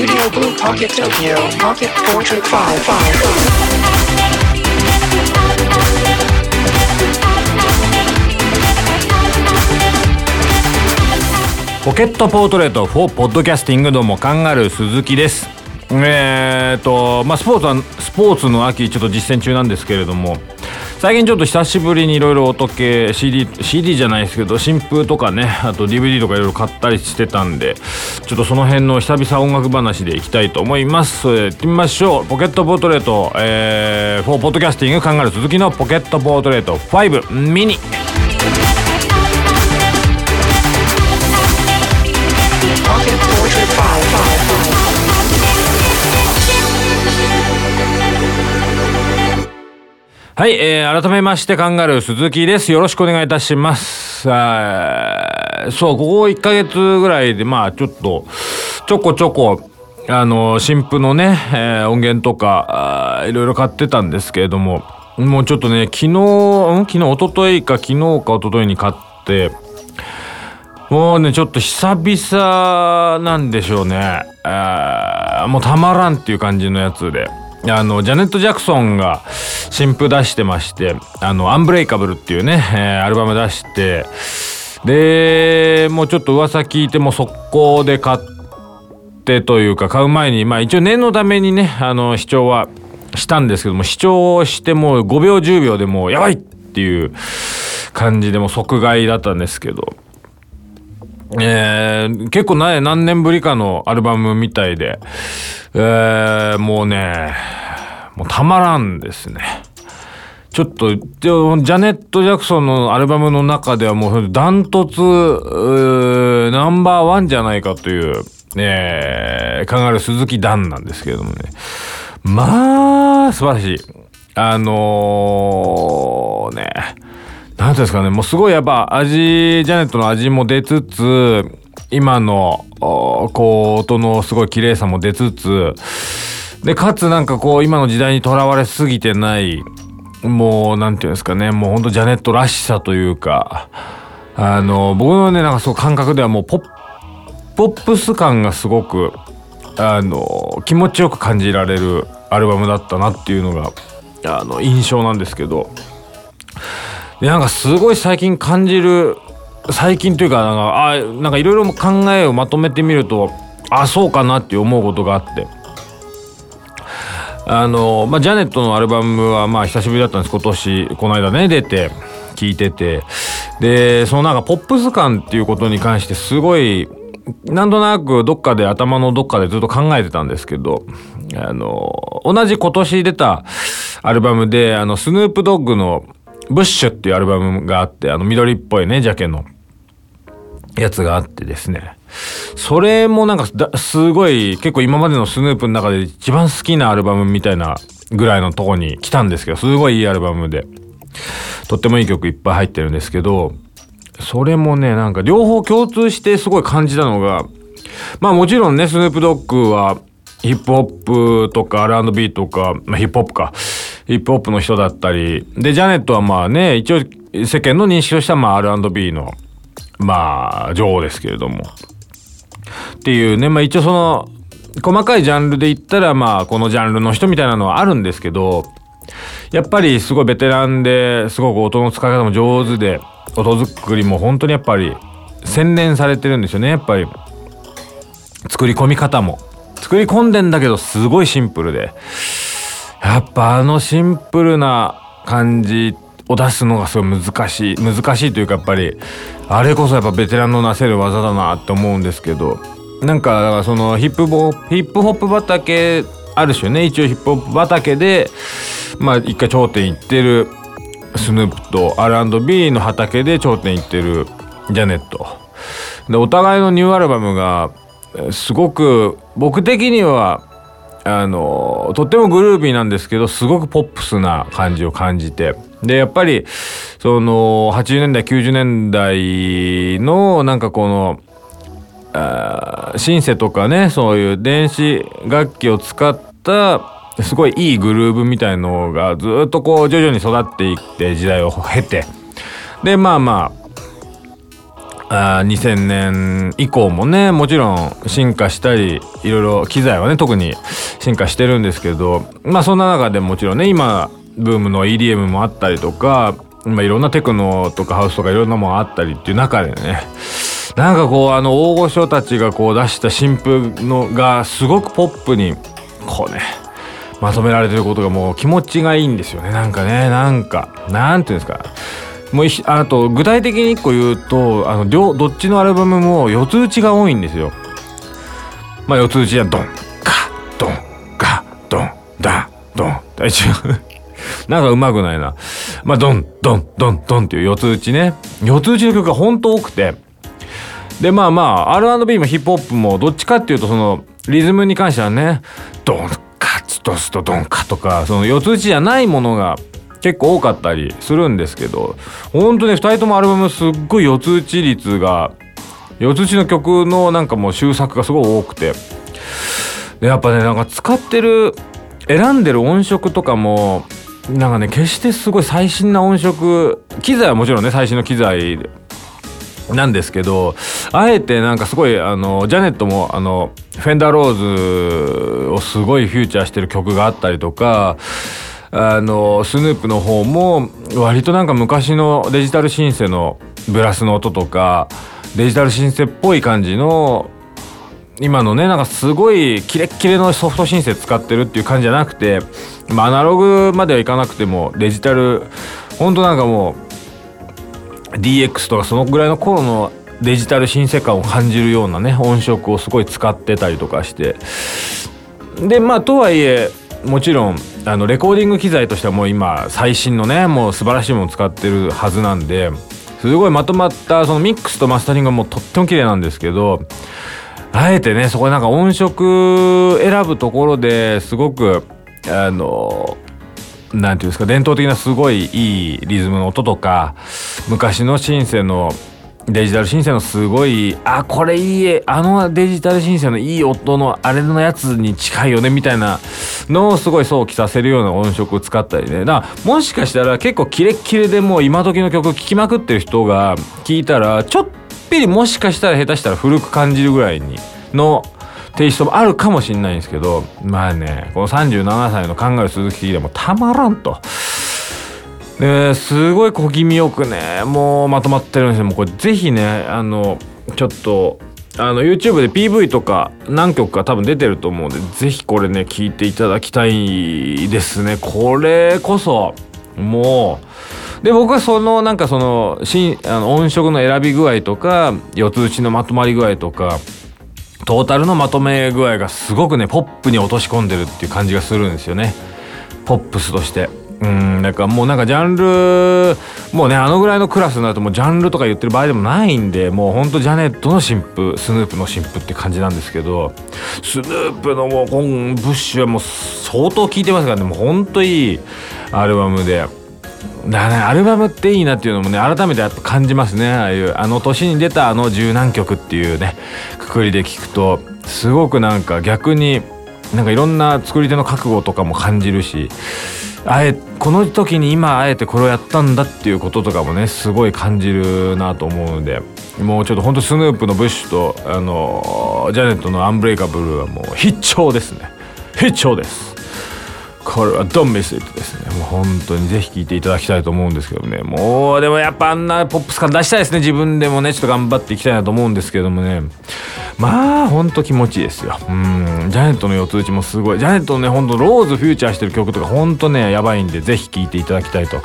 Studio Blue Pocket Tokyo Pocket Portrait 55. ポケットポートレート4ポッドキャスティングどうもカンガルー鈴木ですえーとまあスポーツはスポーツの秋ちょっと実践中なんですけれども最近ちょっと久しぶりにいろいろ音系 CD, CD じゃないですけど新風とかねあと DVD とかいろいろ買ったりしてたんでちょっとその辺の久々音楽話でいきたいと思います。それでいってみましょう。ポケットポートレート、えー、4ポッドキャスティング考える続きのポケットポートレート5ミニ。はい、えー、改めましてカンガルー鈴木です。よろしくお願いいたします。そう、ここ1ヶ月ぐらいで、まあ、ちょっと、ちょこちょこ、あの、新譜のね、えー音源とか、いろいろ買ってたんですけれども、もうちょっとね、昨日、ん？昨日、一昨日か、昨日か一昨日に買って、もうね、ちょっと久々なんでしょうね。あもうたまらんっていう感じのやつで。あの、ジャネット・ジャクソンが新譜出してまして、あの、アンブレイカブルっていうね、えーアルバム出して、で、もうちょっと噂聞いても速攻で買ってというか買う前に、まあ一応念のためにね、あの、視聴はしたんですけども、視聴してもう5秒10秒でもうやばいっていう感じでも即買いだったんですけど、えー結構な何年ぶりかのアルバムみたいで、えーもうね、もうたまらんですね。ちょっと、ジャネット・ジャクソンのアルバムの中ではもうダントツ、ナンバーワンじゃないかという、えー、カンガルー鈴木ダンなんですけれどもね。まあ、素晴らしい。あのー、ね、なんですかね、もうすごいやっぱ味、ジャネットの味も出つつ、今の、こう、音のすごい綺麗さも出つつ、で、かつなんかこう、今の時代にとらわれすぎてない、もう、なんていうんですかね、もうほんとジャネットらしさというか、あの、僕のね、なんかそう感覚ではもうポッ、ポップス感がすごく、あの、気持ちよく感じられるアルバムだったなっていうのが、あの、印象なんですけど、でなんかすごい最近感じる最近というかなんかあなんかいろいろ考えをまとめてみるとあそうかなって思うことがあって。あのまあジャネットのアルバムはまあ久しぶりだったんです。今年この間ね出て聞いてて。でそのなんかポップス感っていうことに関してすごいなんとなくどっかで頭のどっかでずっと考えてたんですけどあの同じ今年出たアルバムであのスヌープドッグのブッシュっていうアルバムがあって、あの緑っぽいね、ジャケのやつがあってですね。それもなんかすごい結構今までのスヌープの中で一番好きなアルバムみたいなぐらいのとこに来たんですけど、すごいいいアルバムで。とってもいい曲いっぱい入ってるんですけど、それもね、なんか両方共通してすごい感じたのが、まあもちろんね、スヌープドッグはヒップホップとか R&B とか、まあヒップホップか、ヒップホップの人だったり、で、ジャネットはまあね、一応世間の認識としてはまあ R&B の、まあ女王ですけれども。っていうね、まあ一応その、細かいジャンルで言ったらまあこのジャンルの人みたいなのはあるんですけど、やっぱりすごいベテランですごく音の使い方も上手で、音作りも本当にやっぱり洗練されてるんですよね、やっぱり。作り込み方も。作り込んでんだけどすごいシンプルで。やっぱあのシンプルな感じを出すのがすごい難しい。難しいというかやっぱり、あれこそやっぱベテランのなせる技だなって思うんですけど、なんか、だからそのヒップボ、ヒップホップ畑、ある種ね、一応ヒップホップ畑で、まあ一回頂点行ってるスヌープと R&B の畑で頂点行ってるジャネット。で、お互いのニューアルバムが、すごく僕的にはあのとってもグルービーなんですけどすごくポップスな感じを感じて。でやっぱりその80年代90年代のなんかこのあシンセとかねそういう電子楽器を使ったすごいいいグルーブみたいのがずっとこう徐々に育っていって時代を経て。でまあまああ2000年以降もねもちろん進化したりいろいろ機材はね特に進化してるんですけどまあそんな中でもちろんね今ブームの EDM もあったりとか、まあ、いろんなテクノとかハウスとかいろんなもんあったりっていう中でねなんかこうあの大御所たちがこう出した新譜のがすごくポップにこうねまとめられてることがもう気持ちがいいんですよね。なんかねなんかなんていうんですか。もうあと具体的に一個言うとあの両どっちのアルバムも四つ打ちが多いんですよ。まあ四つ打ちはドンカドンカドンダドン。大丈夫。なんかうまくないな。まあドンドンドンドンっていう四つ打ちね。四つ打ちの曲がほんと多くて。でまあまあ R&B もヒップホップもどっちかっていうとそのリズムに関してはねドンカツとスとドンカとかその四つ打ちじゃないものが結構多かったりするんですけど本当ね2人ともアルバムすっごい四つ打ち率が四つ打ちの曲のなんかもう終作がすごい多くて。でやっぱねなんか使ってる選んでる音色とかもなんかね決してすごい最新な音色機材はもちろんね最新の機材なんですけどあえてなんかすごいあのジャネットもあのフェンダーローズをすごいフューチャーしてる曲があったりとかあのスヌープの方も割となんか昔のデジタルシンセのブラスの音とかデジタルシンセっぽい感じの今のねなんかすごいキレッキレのソフトシンセ使ってるっていう感じじゃなくて、まあ、アナログまではいかなくてもデジタルほんとなんかもう DX とかそのぐらいの頃のデジタルシンセ感を感じるようなね音色をすごい使ってたりとかして。でまあとはいえもちろんあのレコーディング機材としてはもう今最新のねもう素晴らしいものを使ってるはずなんですごいまとまったそのミックスとマスタリングがもうとっても綺麗なんですけどあえてねそこでなんか音色選ぶところですごくあのなんていうんですか伝統的なすごいいいリズムの音とか昔のシンセのデジタルシンセのすごいあこれいいあのデジタルシンセのいい音のあれのやつに近いよねみたいなのをすごい想起させるような音色を使ったりねだもしかしたら結構キレッキレでもう今時の曲聴きまくってる人が聞いたらちょっぴりもしかしたら下手したら古く感じるぐらいにのテイストもあるかもしれないんですけどまあねこの37歳の考える鈴木でもたまらんと。ですごい小気味よくねもうまとまってるんですよ。もうこれぜひねあのちょっとあの YouTube で PV とか何曲か多分出てると思うんでぜひこれね聞いていただきたいですね。これこそもう。で僕はそのなんかそのしあの音色の選び具合とか四つ打ちのまとまり具合とかトータルのまとめ具合がすごくねポップに落とし込んでるっていう感じがするんですよね。ポップスとして。うんだからもうなんかジャンルもうねあのぐらいのクラスになるともうジャンルとか言ってる場合でもないんでもうほんとジャネットの新譜スヌープの新譜って感じなんですけどスヌープのもうこんブッシュはもう相当聴いてますからねもうほんといいアルバムで。だねアルバムっていいなっていうのもね改めてやっぱ感じますねああいうあの年に出たあの十何曲っていうねくくりで聞くとすごくなんか逆になんかいろんな作り手の覚悟とかも感じるしあえこの時に今あえてこれをやったんだっていうこととかもねすごい感じるなと思うので。もうちょっとほんとスヌープのブッシュとあのジャネットのアンブレイカブルーはもう必聴ですね。必聴です。これはドンメスイットですね。もう本当にぜひ聴いていただきたいと思うんですけどね。もうでもやっぱあんなポップス感出したいですね。自分でもねちょっと頑張っていきたいなと思うんですけどもね。まあほんと気持ちいいですよ。うん。ジャネットの四つ打ちもすごい。ジャネットのねほんとローズフューチャーしてる曲とかほんとねやばいんでぜひ聴いていただきたいと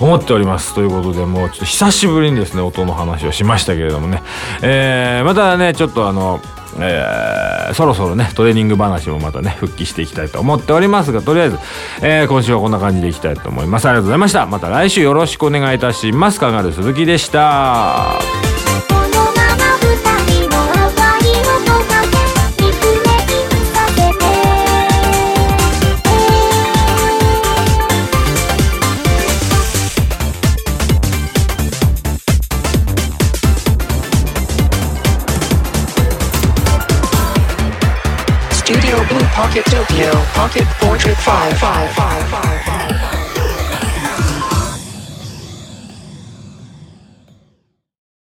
思っております。ということでもうちょっと久しぶりにですね音の話をしましたけれどもね。えー、またねちょっとあのえー、そろそろねトレーニング話もまたね復帰していきたいと思っておりますがとりあえず、えー、今週はこんな感じでいきたいと思います。ありがとうございました。また来週よろしくお願いいたします。カンガル鈴木でした。Pocket Tokyo Pocket Portrait 5」